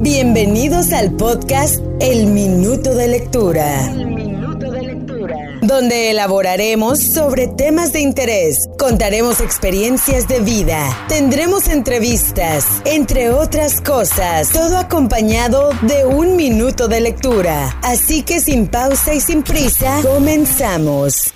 Bienvenidos al podcast El Minuto de Lectura. Donde elaboraremos sobre temas de interés, contaremos experiencias de vida, tendremos entrevistas, entre otras cosas, todo acompañado de un minuto de lectura. Así que sin pausa y sin prisa, comenzamos.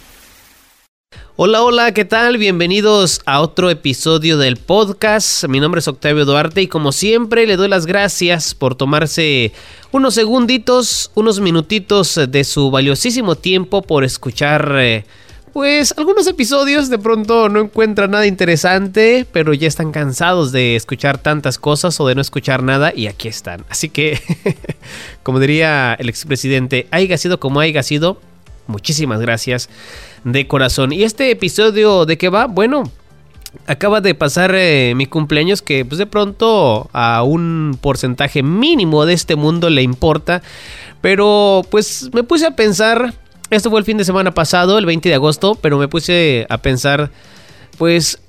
Hola, hola, ¿qué tal? Bienvenidos a otro episodio del podcast. Mi nombre es Octavio Duarte y como siempre le doy las gracias por tomarse unos segunditos, unos minutitos de su valiosísimo tiempo por escuchar... Eh, pues algunos episodios de pronto no encuentran nada interesante, pero ya están cansados de escuchar tantas cosas o de no escuchar nada y aquí están. Así que, como diría el expresidente, haya sido como haya sido, muchísimas gracias de corazón. ¿Y este episodio de qué va? Bueno, acaba de pasar eh, mi cumpleaños que pues de pronto a un porcentaje mínimo de este mundo le importa. Pero pues me puse a pensar, esto fue el fin de semana pasado, el 20 de agosto, pero me puse a pensar pues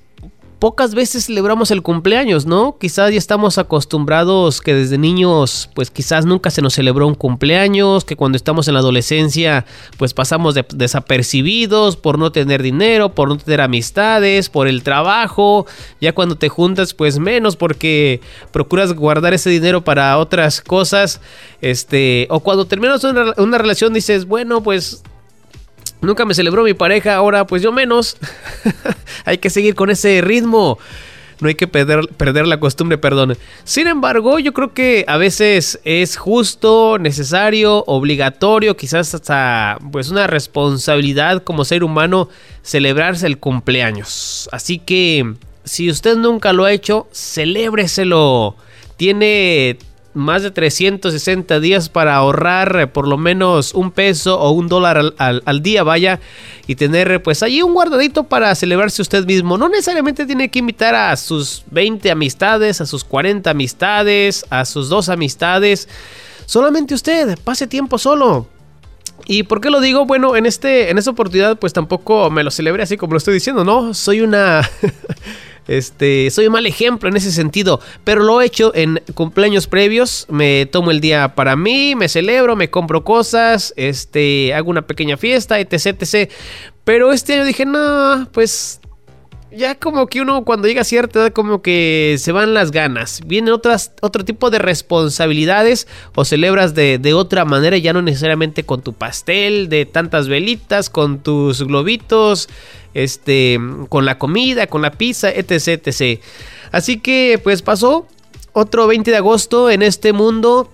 pocas veces celebramos el cumpleaños, ¿no? Quizás ya estamos acostumbrados que desde niños, pues quizás nunca se nos celebró un cumpleaños, que cuando estamos en la adolescencia, pues pasamos desapercibidos por no tener dinero, por no tener amistades, por el trabajo. Ya cuando te juntas, pues menos porque procuras guardar ese dinero para otras cosas. Este, o cuando terminas una, una relación dices, bueno, pues Nunca me celebró mi pareja, ahora pues yo menos. hay que seguir con ese ritmo. No hay que perder, perder, la costumbre, perdón. Sin embargo, yo creo que a veces es justo, necesario, obligatorio, quizás hasta pues una responsabilidad como ser humano celebrarse el cumpleaños. Así que si usted nunca lo ha hecho, celébreselo. Tiene más de 360 días para ahorrar eh, por lo menos un peso o un dólar al, día, vaya, y tener pues allí un guardadito para celebrarse usted mismo. No necesariamente tiene que invitar a sus 20 amistades, a sus 40 amistades, a sus dos amistades. Solamente usted, pase tiempo solo. ¿Y por qué lo digo? Bueno, en, este, en esta oportunidad pues tampoco me lo celebré así como lo estoy diciendo, ¿no? Soy una... Este, soy un mal ejemplo en ese sentido, pero lo he hecho en cumpleaños previos. Me tomo el día para mí, me celebro, me compro cosas, este, hago una pequeña fiesta, etc, etc. Pero este año dije, no, pues ya como que uno cuando llega a cierta edad como que se van las ganas. Vienen otras, otro tipo de responsabilidades o celebras de, de, otra manera, ya no necesariamente con tu pastel, de tantas velitas, con tus globitos, este, con la comida, con la pizza, etc, etc. Así que pues pasó otro 20 de agosto en este mundo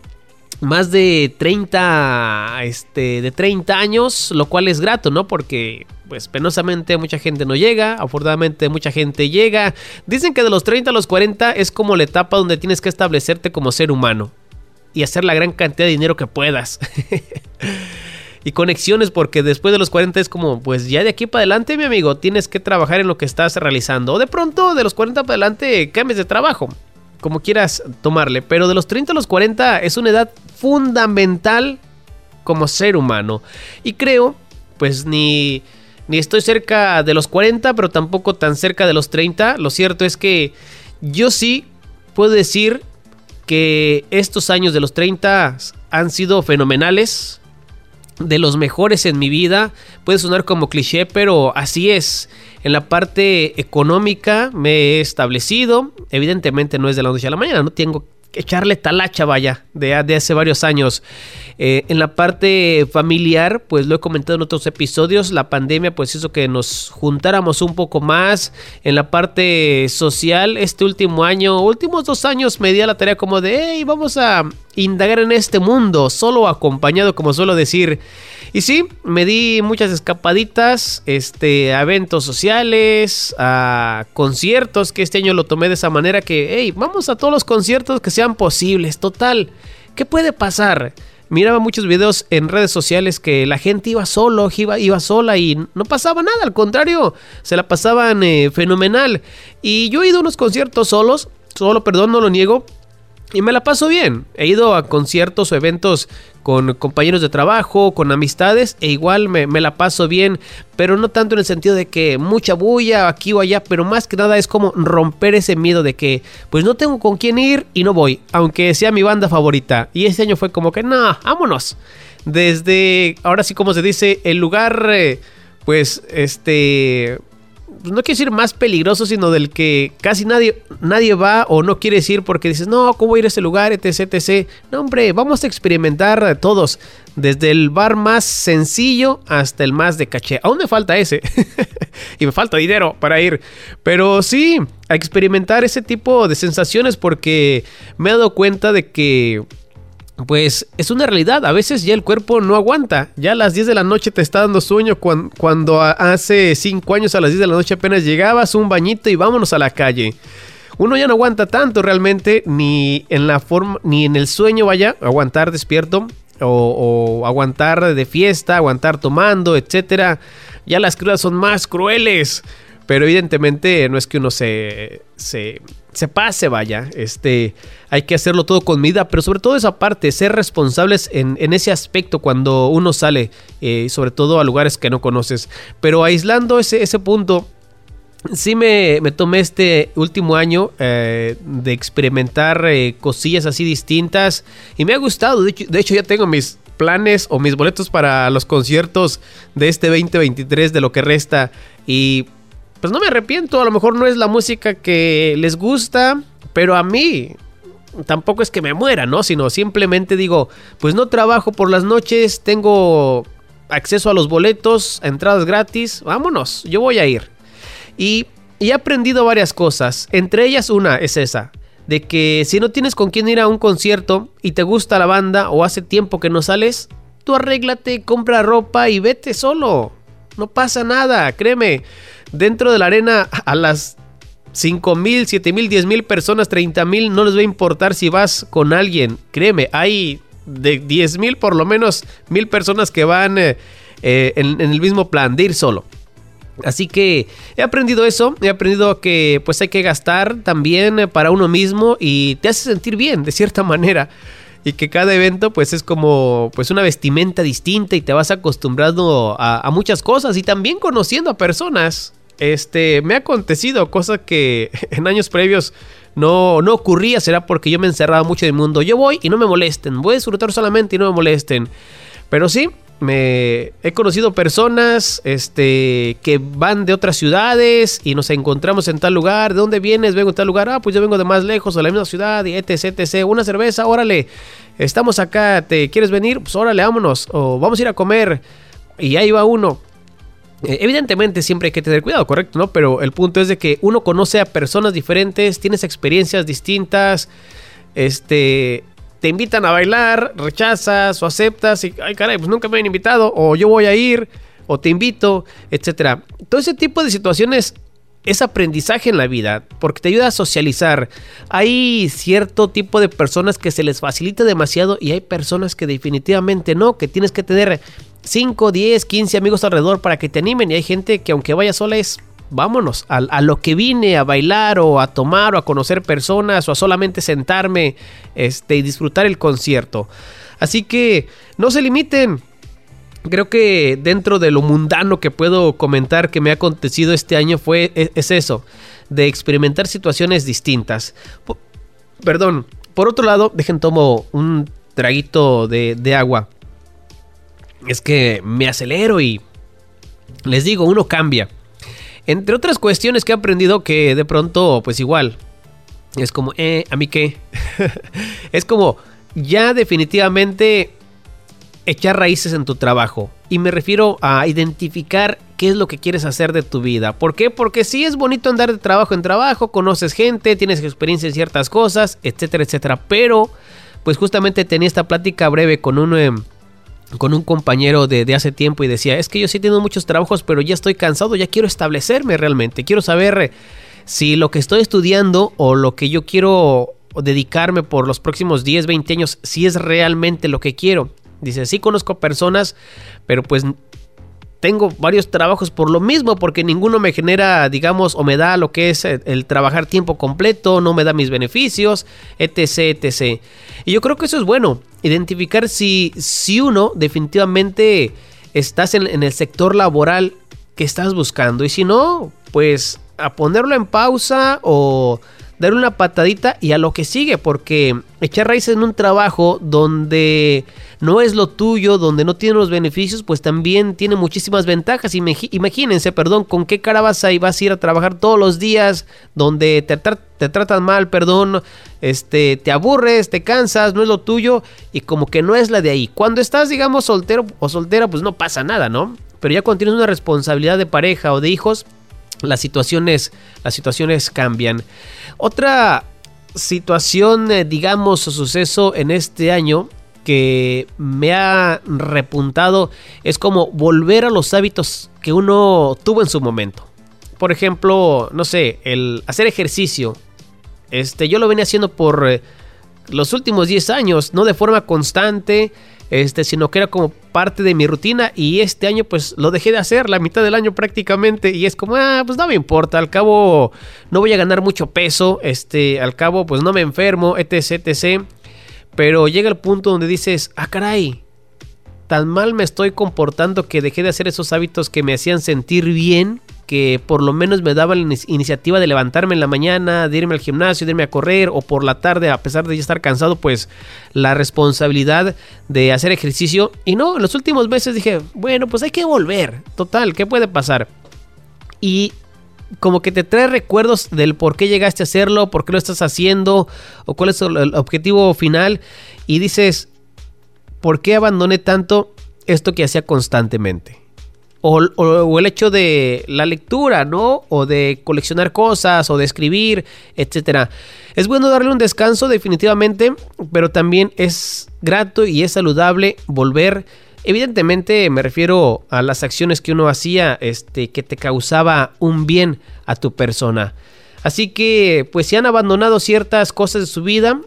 más de 30 este de 30 años, lo cual es grato, ¿no? Porque pues penosamente mucha gente no llega, afortunadamente mucha gente llega. Dicen que de los 30 a los 40 es como la etapa donde tienes que establecerte como ser humano y hacer la gran cantidad de dinero que puedas. y conexiones porque después de los 40 es como, pues ya de aquí para adelante, mi amigo, tienes que trabajar en lo que estás realizando. O de pronto de los 40 para adelante cambies de trabajo, como quieras tomarle. Pero de los 30 a los 40 es una edad fundamental como ser humano. Y creo, pues ni ni estoy cerca de los 40, pero tampoco tan cerca de los 30. Lo cierto es que yo sí puedo decir que estos años de los 30 han sido fenomenales. De los mejores en mi vida. Puede sonar como cliché, pero así es. En la parte económica me he establecido. Evidentemente no es de la noche a la mañana. No tengo echarle talacha, vaya, de, hace varios años. Eh, en la parte familiar, pues lo he comentado en otros episodios, la pandemia pues hizo que nos juntáramos un poco más. En la parte social, este último año, últimos dos años me di a la tarea como de, hey, vamos a indagar en este mundo, solo acompañado, como suelo decir. Y sí, me di muchas escapaditas, este, a eventos sociales, a conciertos, que este año lo tomé de esa manera que, hey, vamos a todos los conciertos que sean posibles, total. ¿Qué puede pasar? Miraba muchos videos en redes sociales que la gente iba solo, iba, iba sola y no pasaba nada, al contrario, se la pasaban eh, fenomenal. Y yo he ido a unos conciertos solos, solo, perdón, no lo niego, y me la paso bien. He ido a conciertos o eventos con compañeros de trabajo, con amistades, e igual me, la paso bien, pero no tanto en el sentido de que mucha bulla aquí o allá, pero más que nada es como romper ese miedo de que pues no tengo con quién ir y no voy, aunque sea mi banda favorita. Y este año fue como que, no, vámonos. Desde, ahora sí como se dice, el lugar, eh, pues, este, no quiero decir más peligroso, sino del que casi nadie, nadie va o no quiere ir porque dices, no, ¿cómo ir a ese lugar, etc, etc. No, hombre, vamos a experimentar todos, desde el bar más sencillo hasta el más de caché. Aún me falta ese, y me falta dinero para ir, pero sí, a experimentar ese tipo de sensaciones porque me he dado cuenta de que pues es una realidad. A veces ya el cuerpo no aguanta. Ya a las 10 de la noche te está dando sueño cuando, hace 5 años a las 10 de la noche apenas llegabas, un bañito y vámonos a la calle. Uno ya no aguanta tanto realmente, ni en la forma, ni en el sueño vaya, aguantar despierto, o, aguantar de fiesta, aguantar tomando, etcétera. Ya las crudas son más crueles. Pero evidentemente no es que uno se, se, se, pase, vaya. Este, hay que hacerlo todo con medida, pero sobre todo esa parte, ser responsables en, ese aspecto cuando uno sale, eh, sobre todo a lugares que no conoces. Pero aislando ese, ese punto, sí me, tomé este último año eh, de experimentar eh, cosillas así distintas y me ha gustado. De hecho, de hecho, ya tengo mis planes o mis boletos para los conciertos de este 2023 de lo que resta. Y pues no me arrepiento, a lo mejor no es la música que les gusta, pero a mí tampoco es que me muera, ¿no? Sino simplemente digo, pues no trabajo por las noches, tengo acceso a los boletos, entradas gratis, vámonos, yo voy a ir. Y, he aprendido varias cosas, entre ellas una es esa, de que si no tienes con quién ir a un concierto y te gusta la banda o hace tiempo que no sales, tú arréglate, compra ropa y vete solo. No pasa nada, créeme dentro de la arena a las 5 mil, 7 mil, 10 mil personas, 30 mil, no les va a importar si vas con alguien. Créeme, hay de 10 mil por lo menos mil personas que van eh, eh, en, el mismo plan de ir solo. Así que he aprendido eso, he aprendido que pues hay que gastar también eh, para uno mismo y te hace sentir bien de cierta manera y que cada evento pues es como pues una vestimenta distinta y te vas acostumbrando a, a muchas cosas y también conociendo a personas este, me ha acontecido, cosa que en años previos no, no ocurría, será porque yo me encerraba mucho en el mundo. Yo voy y no me molesten, voy a disfrutar solamente y no me molesten. Pero sí, me he conocido personas este, que van de otras ciudades y nos encontramos en tal lugar. ¿De dónde vienes? Vengo de tal lugar. Ah, pues yo vengo de más lejos, de la misma ciudad, y etc, etc. Una cerveza, órale. Estamos acá, ¿te quieres venir? Pues órale, vámonos. O vamos a ir a comer. Y ahí va uno. Eh, evidentemente siempre hay que tener cuidado, correcto, ¿no? Pero el punto es de que uno conoce a personas diferentes, tienes experiencias distintas, este, te invitan a bailar, rechazas o aceptas y, ay caray, pues nunca me han invitado, o yo voy a ir, o te invito, etcétera. Todo ese tipo de situaciones es aprendizaje en la vida, porque te ayuda a socializar. Hay cierto tipo de personas que se les facilita demasiado y hay personas que definitivamente no, que tienes que tener 5, 10, 15 amigos alrededor para que te animen. Y hay gente que aunque vaya sola es, vámonos, a, lo que vine, a bailar o a tomar o a conocer personas o a solamente sentarme este, y disfrutar el concierto. Así que no se limiten. Creo que dentro de lo mundano que puedo comentar que me ha acontecido este año fue e, es, eso, de experimentar situaciones distintas. perdón, por otro lado, dejen tomo un traguito de, de agua es que me acelero y les digo, uno cambia. Entre otras cuestiones que he aprendido que de pronto, pues igual, es como, eh, ¿a mí qué? es como, ya definitivamente echar raíces en tu trabajo. Y me refiero a identificar qué es lo que quieres hacer de tu vida. ¿Por qué? Porque sí es bonito andar de trabajo en trabajo, conoces gente, tienes experiencia en ciertas cosas, etcétera, etcétera. Pero, pues justamente tenía esta plática breve con uno... Em, con un compañero de, hace tiempo y decía, es que yo sí tengo muchos trabajos, pero ya estoy cansado, ya quiero establecerme realmente, quiero saber si lo que estoy estudiando o lo que yo quiero dedicarme por los próximos 10, 20 años, si es realmente lo que quiero. Dice, sí conozco personas, pero pues tengo varios trabajos por lo mismo, porque ninguno me genera, digamos, o me da lo que es el, trabajar tiempo completo, no me da mis beneficios, etc, etc. Y yo creo que eso es bueno, identificar si, si uno definitivamente estás en, en el sector laboral que estás buscando, y si no, pues a ponerlo en pausa o dar una patadita y a lo que sigue, porque echar raíces en un trabajo donde no es lo tuyo, donde no tiene los beneficios, pues también tiene muchísimas ventajas. Imagínense, perdón, con qué cara vas a, vas a ir a trabajar todos los días, donde te, te tratan mal, perdón, este, te aburres, te cansas, no es lo tuyo y como que no es la de ahí. Cuando estás, digamos, soltero o soltera, pues no pasa nada, ¿no? Pero ya cuando tienes una responsabilidad de pareja o de hijos, las situaciones, las situaciones cambian. Otra situación, eh, digamos, o suceso en este año que me ha repuntado es como volver a los hábitos que uno tuvo en su momento. Por ejemplo, no sé, el hacer ejercicio. Este, yo lo venía haciendo por eh, los últimos 10 años, no de forma constante, este, sino que era como parte de mi rutina y este año pues lo dejé de hacer la mitad del año prácticamente y es como, ah, pues no me importa, al cabo no voy a ganar mucho peso, este, al cabo pues no me enfermo, etc, etc. Pero llega el punto donde dices, ah, caray, tan mal me estoy comportando que dejé de hacer esos hábitos que me hacían sentir bien que por lo menos me daba la iniciativa de levantarme en la mañana, de irme al gimnasio, de irme a correr o por la tarde, a pesar de ya estar cansado, pues la responsabilidad de hacer ejercicio. Y no, en los últimos meses dije, bueno, pues hay que volver. Total, ¿qué puede pasar? Y como que te trae recuerdos del por qué llegaste a hacerlo, por qué lo estás haciendo o cuál es el objetivo final. Y dices, ¿por qué abandoné tanto esto que hacía constantemente? O, el hecho de la lectura, ¿no? O de coleccionar cosas, o de escribir, etcétera. Es bueno darle un descanso, definitivamente, pero también es grato y es saludable volver. Evidentemente me refiero a las acciones que uno hacía, este, que te causaba un bien a tu persona. Así que, pues, si han abandonado ciertas cosas de su vida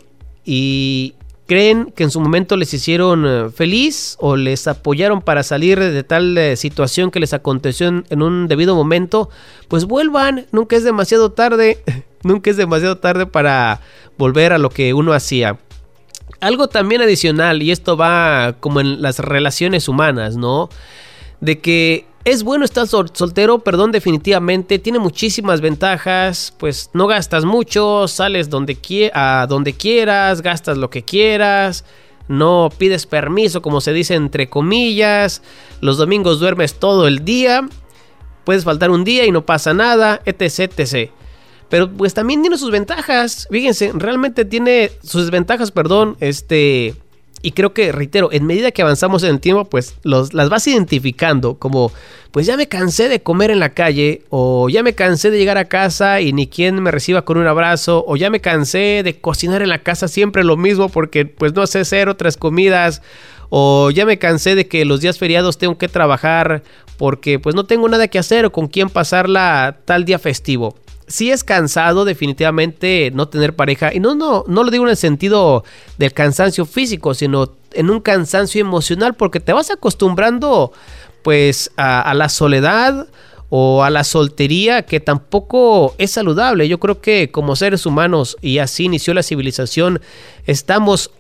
y creen que en su momento les hicieron eh, feliz o les apoyaron para salir de tal eh, situación que les aconteció en, un debido momento, pues vuelvan, nunca es demasiado tarde, nunca es demasiado tarde para volver a lo que uno hacía. Algo también adicional, y esto va como en las relaciones humanas, ¿no? De que es bueno estar soltero, perdón, definitivamente. Tiene muchísimas ventajas. Pues no gastas mucho, sales donde a donde quieras, gastas lo que quieras. No pides permiso, como se dice entre comillas. Los domingos duermes todo el día. Puedes faltar un día y no pasa nada, etc, etc. Pero pues también tiene sus ventajas. Fíjense, realmente tiene sus desventajas, perdón. Este, y creo que, reitero, en medida que avanzamos en el tiempo, pues los, las vas identificando como, pues ya me cansé de comer en la calle, o ya me cansé de llegar a casa y ni quien me reciba con un abrazo, o ya me cansé de cocinar en la casa siempre lo mismo porque pues no sé hacer otras comidas, o ya me cansé de que los días feriados tengo que trabajar porque pues no tengo nada que hacer o con quién pasarla tal día festivo sí es cansado definitivamente no tener pareja. Y no, no, no lo digo en el sentido del cansancio físico, sino en un cansancio emocional, porque te vas acostumbrando pues a, la soledad o a la soltería que tampoco es saludable. Yo creo que como seres humanos, y así inició la civilización, estamos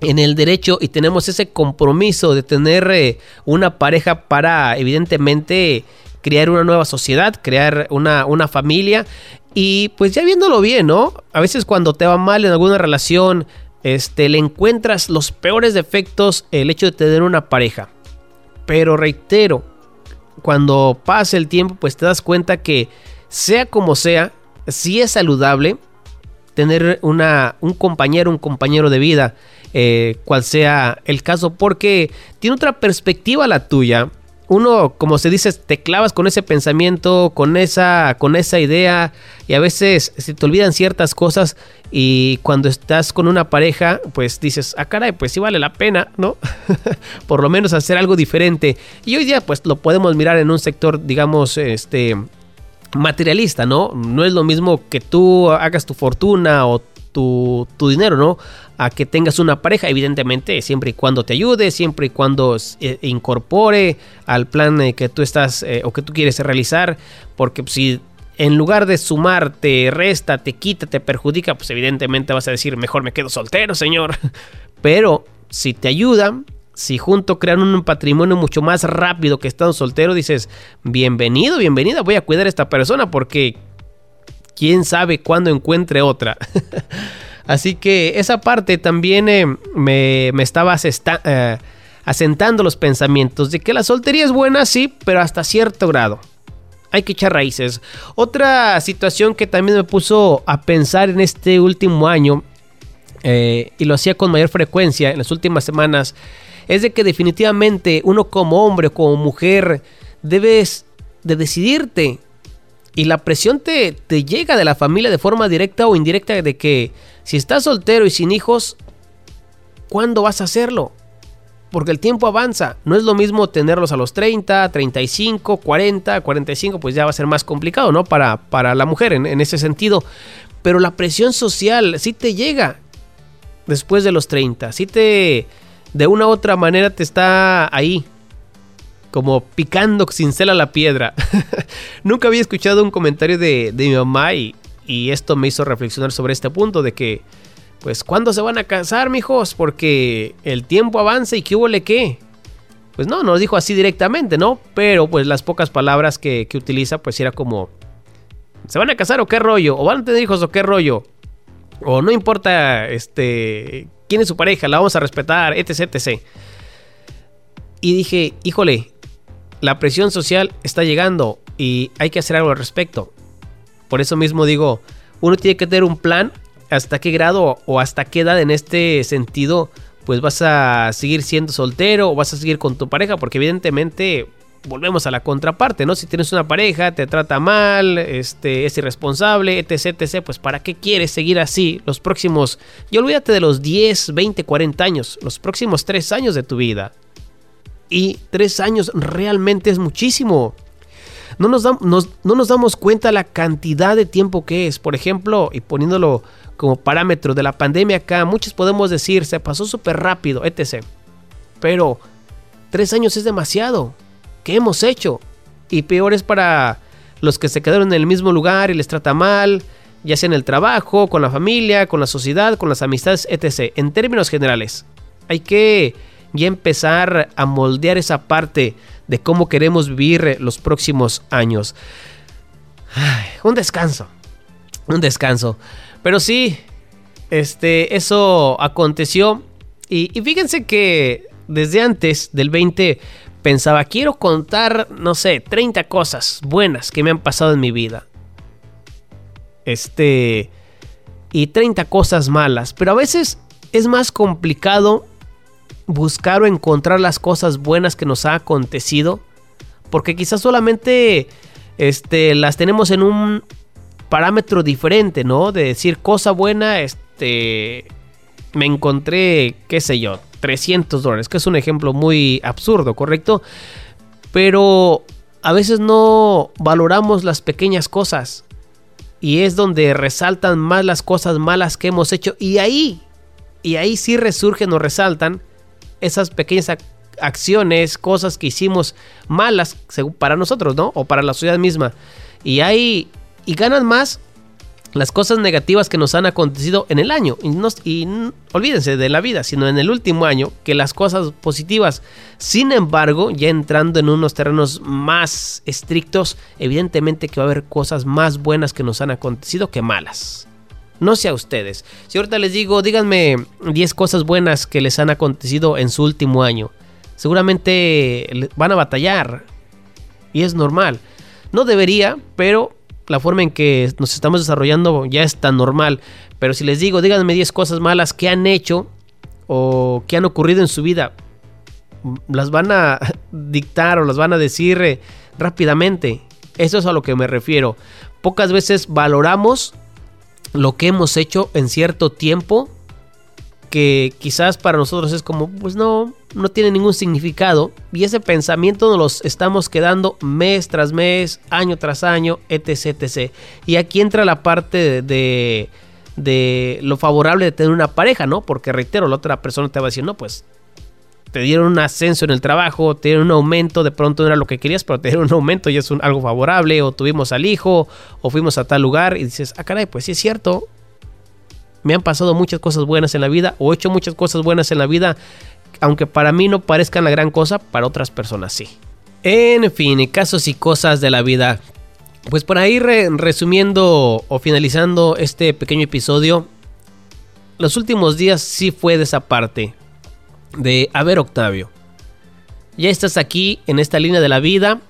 en el derecho y tenemos ese compromiso de tener eh, una pareja para evidentemente crear una nueva sociedad, crear una, una familia. Y pues ya viéndolo bien, ¿no? A veces cuando te va mal en alguna relación, este, le encuentras los peores defectos el hecho de tener una pareja. Pero reitero, cuando pasa el tiempo, pues te das cuenta que sea como sea, si es saludable tener una, un compañero, un compañero de vida, eh, cual sea el caso, porque tiene otra perspectiva la tuya uno, como se dice, te clavas con ese pensamiento, con esa, con esa idea, y a veces se te olvidan ciertas cosas. Y cuando estás con una pareja, pues dices, ah, caray, pues sí vale la pena, ¿no? Por lo menos hacer algo diferente. Y hoy día, pues lo podemos mirar en un sector, digamos, este materialista, ¿no? No es lo mismo que tú hagas tu fortuna o tu, dinero, ¿no? A que tengas una pareja, evidentemente, siempre y cuando te ayude, siempre y cuando eh, incorpore al plan eh, que tú estás eh, o que tú quieres realizar, porque pues, si en lugar de sumar te resta, te quita, te perjudica, pues evidentemente vas a decir, mejor me quedo soltero, señor. Pero si te ayuda, si junto crean un patrimonio mucho más rápido que estando soltero, dices, bienvenido, bienvenida, voy a cuidar a esta persona porque quién sabe cuándo encuentre otra. Así que esa parte también eh, me, estaba eh, asentando los pensamientos de que la soltería es buena, sí, pero hasta cierto grado. Hay que echar raíces. Otra situación que también me puso a pensar en este último año, eh, y lo hacía con mayor frecuencia en las últimas semanas, es de que definitivamente uno como hombre o como mujer debes de decidirte y la presión te, te llega de la familia de forma directa o indirecta de que si estás soltero y sin hijos, ¿cuándo vas a hacerlo? Porque el tiempo avanza. No es lo mismo tenerlos a los 30, 35, 40, 45, pues ya va a ser más complicado, ¿no? Para, para la mujer en, en ese sentido. Pero la presión social sí te llega después de los 30. Sí te, de una u otra manera te está ahí como picando cincel a la piedra. Nunca había escuchado un comentario de, mi mamá y, esto me hizo reflexionar sobre este punto de que, pues, ¿cuándo se van a casar, mijos? Porque el tiempo avanza y qué hubo le qué. Pues no, no dijo así directamente, ¿no? Pero pues las pocas palabras que, que utiliza, pues era como, ¿se van a casar o qué rollo? ¿O van a tener hijos o qué rollo? O no importa, este, quién es su pareja, la vamos a respetar, etc, etc. Y dije, híjole, la presión social está llegando y hay que hacer algo al respecto. Por eso mismo digo, uno tiene que tener un plan hasta qué grado o hasta qué edad en este sentido pues vas a seguir siendo soltero o vas a seguir con tu pareja porque evidentemente volvemos a la contraparte, ¿no? Si tienes una pareja, te trata mal, este, es irresponsable, etc, etc, pues ¿para qué quieres seguir así los próximos, y olvídate de los 10, 20, 40 años, los próximos 3 años de tu vida? Y tres años realmente es muchísimo. No nos, no nos damos cuenta la cantidad de tiempo que es. Por ejemplo, y poniéndolo como parámetro de la pandemia acá, muchos podemos decir, se pasó súper rápido, etc. Pero tres años es demasiado. ¿Qué hemos hecho? Y peor es para los que se quedaron en el mismo lugar y les trata mal, ya sea en el trabajo, con la familia, con la sociedad, con las amistades, etc. En términos generales, hay que y empezar a moldear esa parte de cómo queremos vivir los próximos años. un descanso, un descanso. Pero sí, este, eso aconteció. Y, y fíjense que desde antes del 20 pensaba, quiero contar, no sé, 30 cosas buenas que me han pasado en mi vida. Este... Y 30 cosas malas. Pero a veces es más complicado buscar o encontrar las cosas buenas que nos ha acontecido. Porque quizás solamente este, las tenemos en un parámetro diferente, ¿no? De decir cosa buena, este, me encontré, qué sé yo, 300 dólares, que es un ejemplo muy absurdo, ¿correcto? Pero a veces no valoramos las pequeñas cosas. Y es donde resaltan más las cosas malas que hemos hecho. Y ahí, y ahí sí resurgen o resaltan esas pequeñas acciones, cosas que hicimos malas para nosotros, ¿no? O para la sociedad misma. Y hay y ganan más las cosas negativas que nos han acontecido en el año. Y, y olvídense de la vida, sino en el último año, que las cosas positivas. Sin embargo, ya entrando en unos terrenos más estrictos, evidentemente que va a haber cosas más buenas que nos han acontecido que malas. No sé a ustedes. Si ahorita les digo, díganme 10 cosas buenas que les han acontecido en su último año. Seguramente van a batallar. Y es normal. No debería, pero la forma en que nos estamos desarrollando ya es tan normal. Pero si les digo, díganme 10 cosas malas que han hecho o que han ocurrido en su vida, las van a dictar o las van a decir eh, rápidamente. Eso es a lo que me refiero. Pocas veces valoramos lo que hemos hecho en cierto tiempo que quizás para nosotros es como, pues no, no tiene ningún significado. Y ese pensamiento nos los estamos quedando mes tras mes, año tras año, etc, etc. Y aquí entra la parte de, de lo favorable de tener una pareja, ¿no? Porque reitero, la otra persona te va a decir, no, pues te dieron un ascenso en el trabajo, te dieron un aumento, de pronto no era lo que querías, pero te dieron un aumento y es algo favorable, o tuvimos al hijo, o fuimos a tal lugar y dices, ah, caray, pues sí es cierto, me han pasado muchas cosas buenas en la vida, o he hecho muchas cosas buenas en la vida, aunque para mí no parezcan la gran cosa, para otras personas sí. En fin, casos y cosas de la vida. Pues por ahí resumiendo o finalizando este pequeño episodio, los últimos días sí fue de esa parte de, a ver Octavio, ya estás aquí en esta línea de la vida,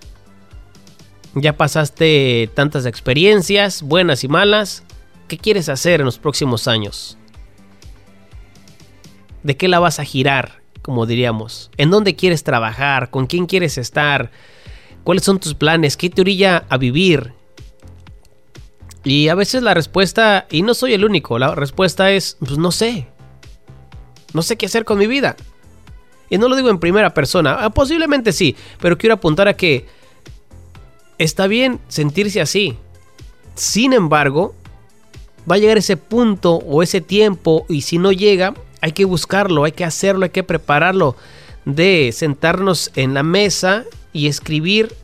ya pasaste tantas experiencias, buenas y malas, ¿qué quieres hacer en los próximos años? ¿De qué la vas a girar, como diríamos? ¿En dónde quieres trabajar? ¿Con quién quieres estar? ¿Cuáles son tus planes? ¿Qué te orilla a vivir? Y a veces la respuesta, y no soy el único, la respuesta es, pues no sé. No sé qué hacer con mi vida. Y no lo digo en primera persona, ah, posiblemente sí, pero quiero apuntar a que está bien sentirse así. Sin embargo, va a llegar ese punto o ese tiempo y si no llega, hay que buscarlo, hay que hacerlo, hay que prepararlo de sentarnos en la mesa y escribir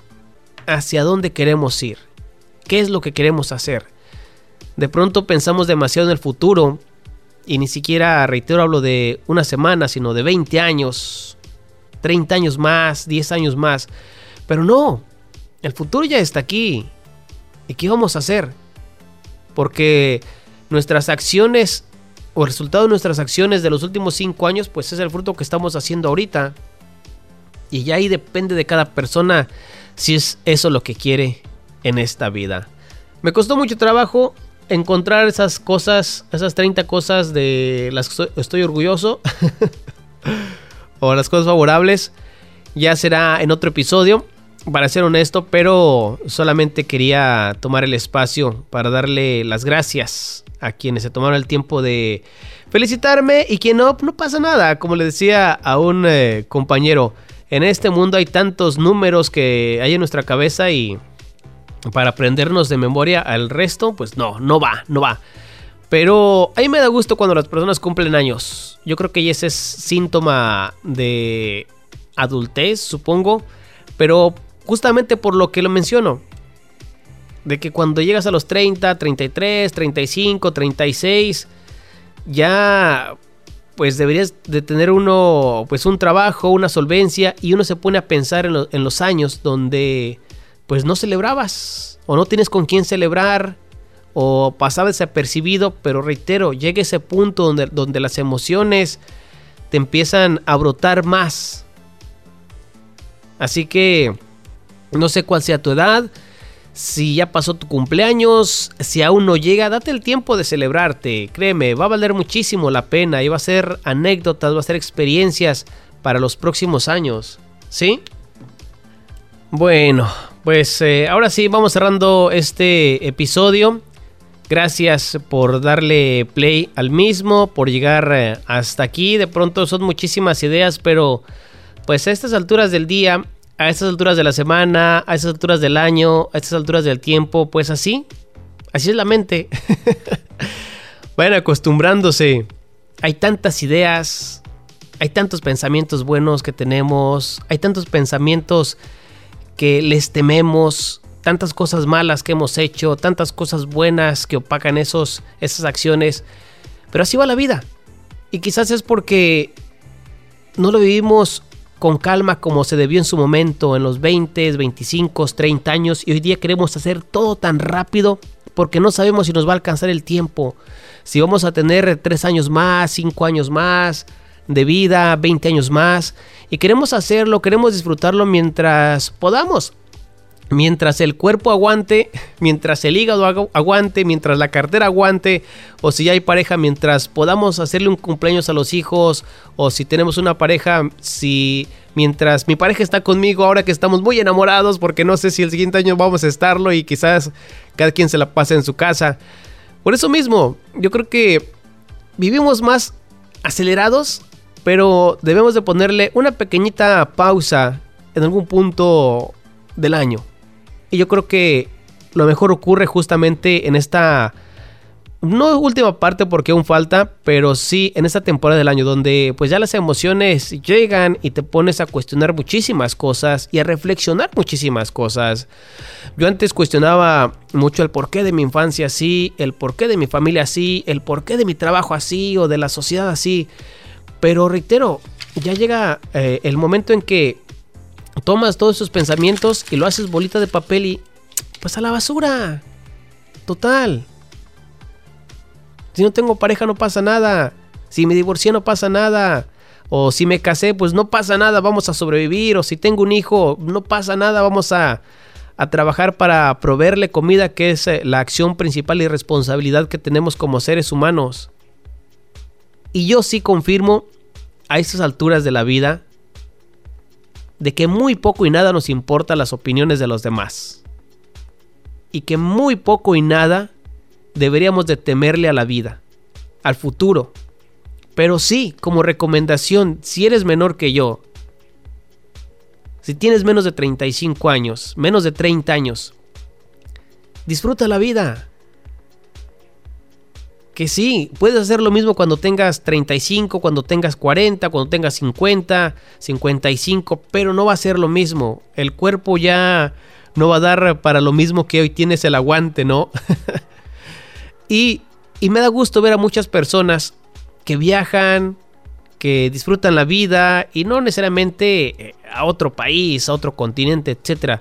hacia dónde queremos ir, qué es lo que queremos hacer. De pronto pensamos demasiado en el futuro y ni siquiera, reitero, hablo de una semana, sino de 20 años, 30 años más, 10 años más. Pero no, el futuro ya está aquí. ¿Y qué vamos a hacer? Porque nuestras acciones o el resultado de nuestras acciones de los últimos 5 años, pues es el fruto que estamos haciendo ahorita. Y ya ahí depende de cada persona si es eso lo que quiere en esta vida. Me costó mucho trabajo encontrar esas cosas, esas 30 cosas de las que estoy orgulloso. o las cosas favorables. Ya será en otro episodio, para ser honesto, pero solamente quería tomar el espacio para darle las gracias a quienes se tomaron el tiempo de felicitarme y que no, no pasa nada. Como le decía a un eh, compañero, en este mundo hay tantos números que hay en nuestra cabeza y para aprendernos de memoria al resto, pues no, no va, no va. Pero a mí me da gusto cuando las personas cumplen años. Yo creo que ese es síntoma de adultez, supongo. Pero justamente por lo que lo menciono. De que cuando llegas a los 30, 33, 35, 36, ya pues deberías de tener uno pues un trabajo, una solvencia y uno se pone a pensar en, en los años donde pues no celebrabas o no tienes con quién celebrar o pasaba desapercibido, pero reitero, llega ese punto donde, donde las emociones te empiezan a brotar más. Así que no sé cuál sea tu edad, si ya pasó tu cumpleaños, si aún no llega, date el tiempo de celebrarte. Créeme, va a valer muchísimo la pena y va a ser anécdotas, va a ser experiencias para los próximos años. ¿Sí? Bueno, pues eh, ahora sí, vamos cerrando este episodio. Gracias por darle play al mismo, por llegar eh, hasta aquí. De pronto son muchísimas ideas, pero pues a estas alturas del día, a estas alturas de la semana, a estas alturas del año, a estas alturas del tiempo, pues así, así es la mente. Vayan acostumbrándose. Hay tantas ideas, hay tantos pensamientos buenos que tenemos, hay tantos pensamientos que les tememos, tantas cosas malas que hemos hecho, tantas cosas buenas que opacan esos, esas acciones. Pero así va la vida. Y quizás es porque no lo vivimos con calma como se debió en su momento, en los 20, 25, 30 años, y hoy día queremos hacer todo tan rápido porque no sabemos si nos va a alcanzar el tiempo, si vamos a tener 3 años más, 5 años más, de vida, 20 años más, y queremos hacerlo, queremos disfrutarlo mientras podamos. Mientras el cuerpo aguante, mientras el hígado aguante, mientras la cartera aguante, o si ya hay pareja, mientras podamos hacerle un cumpleaños a los hijos, o si tenemos una pareja, si mientras mi pareja está conmigo ahora que estamos muy enamorados, porque no sé si el siguiente año vamos a estarlo y quizás cada quien se la pase en su casa. Por eso mismo, yo creo que vivimos más acelerados pero debemos de ponerle una pequeñita pausa en algún punto del año. Y yo creo que lo mejor ocurre justamente en esta no última parte porque aún falta, pero sí en esta temporada del año donde pues ya las emociones llegan y te pones a cuestionar muchísimas cosas y a reflexionar muchísimas cosas. Yo antes cuestionaba mucho el porqué de mi infancia así, el porqué de mi familia así, el porqué de mi trabajo así o de la sociedad así. Pero reitero, ya llega eh, el momento en que tomas todos esos pensamientos y lo haces bolita de papel y pues a la basura. Total. Si no tengo pareja no pasa nada. Si me divorcié no pasa nada. O si me casé, pues no pasa nada, vamos a sobrevivir. O si tengo un hijo, no pasa nada, vamos a, a trabajar para proveerle comida, que es eh, la acción principal y responsabilidad que tenemos como seres humanos. Y yo sí confirmo a estas alturas de la vida de que muy poco y nada nos importa las opiniones de los demás. Y que muy poco y nada deberíamos de temerle a la vida, al futuro. Pero sí, como recomendación, si eres menor que yo, si tienes menos de 35 años, menos de 30 años, disfruta la vida. Que sí, puedes hacer lo mismo cuando tengas 35, cuando tengas 40, cuando tengas 50, 55, pero no va a ser lo mismo. El cuerpo ya no va a dar para lo mismo que hoy tienes el aguante, ¿no? Y, me da gusto ver a muchas personas que viajan, que disfrutan la vida y no necesariamente eh, a otro país, a otro continente, etcétera,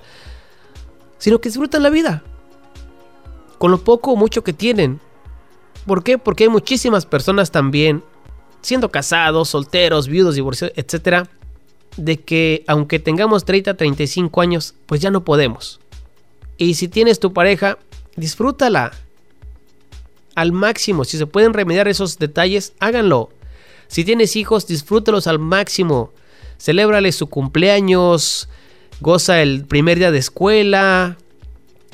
sino que disfrutan la vida con lo poco o mucho que tienen. ¿Por qué? Porque hay muchísimas personas también, siendo casados, solteros, viudos, divorciados, etcétera, de que aunque tengamos 30, 35 años, pues ya no podemos. Y si tienes tu pareja, disfrútala, al máximo. Si se pueden remediar esos detalles, háganlo. Si tienes hijos, disfrútalos al máximo. Celébrale su cumpleaños, goza el primer día de escuela,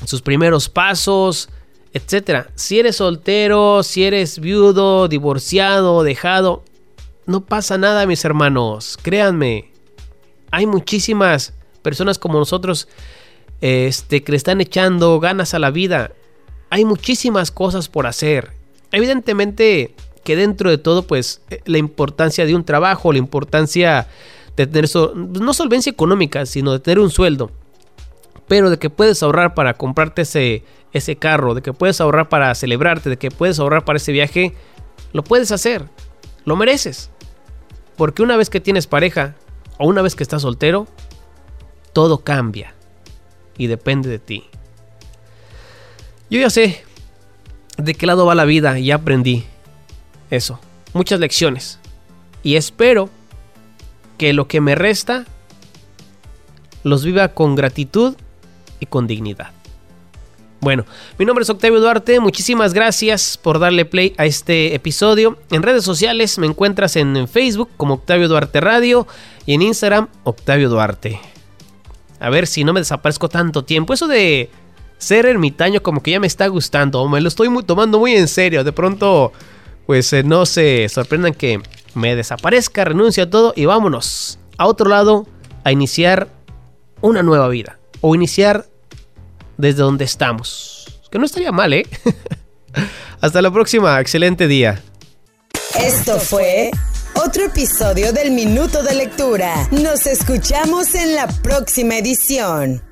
sus primeros pasos, etc. Si eres soltero, si eres viudo, divorciado, dejado, no pasa nada, mis hermanos. Créanme. Hay muchísimas personas como nosotros este, que le están echando ganas a la vida hay muchísimas cosas por hacer. Evidentemente que dentro de todo, pues eh, la importancia de un trabajo, la importancia de tener no solvencia económica, sino de tener un sueldo. Pero de que puedes ahorrar para comprarte ese, ese carro, de que puedes ahorrar para celebrarte, de que puedes ahorrar para ese viaje, lo puedes hacer. Lo mereces. Porque una vez que tienes pareja o una vez que estás soltero, todo cambia. Y depende de ti. Yo ya sé de qué lado va la vida y aprendí eso. Muchas lecciones. Y espero que lo que me resta los viva con gratitud y con dignidad. Bueno, mi nombre es Octavio Duarte, muchísimas gracias por darle play a este episodio. En redes sociales me encuentras en Facebook como Octavio Duarte Radio y en Instagram Octavio Duarte. A ver si no me desaparezco tanto tiempo. Eso de ser ermitaño como que ya me está gustando, me lo estoy tomando muy en serio. De pronto, pues eh, no se sorprendan que me desaparezca, renuncio a todo y vámonos a otro lado a iniciar una nueva vida o iniciar desde donde estamos. Que no estaría mal, ¿eh? Hasta la próxima, excelente día. Esto fue otro episodio del Minuto de Lectura. Nos escuchamos en la próxima edición.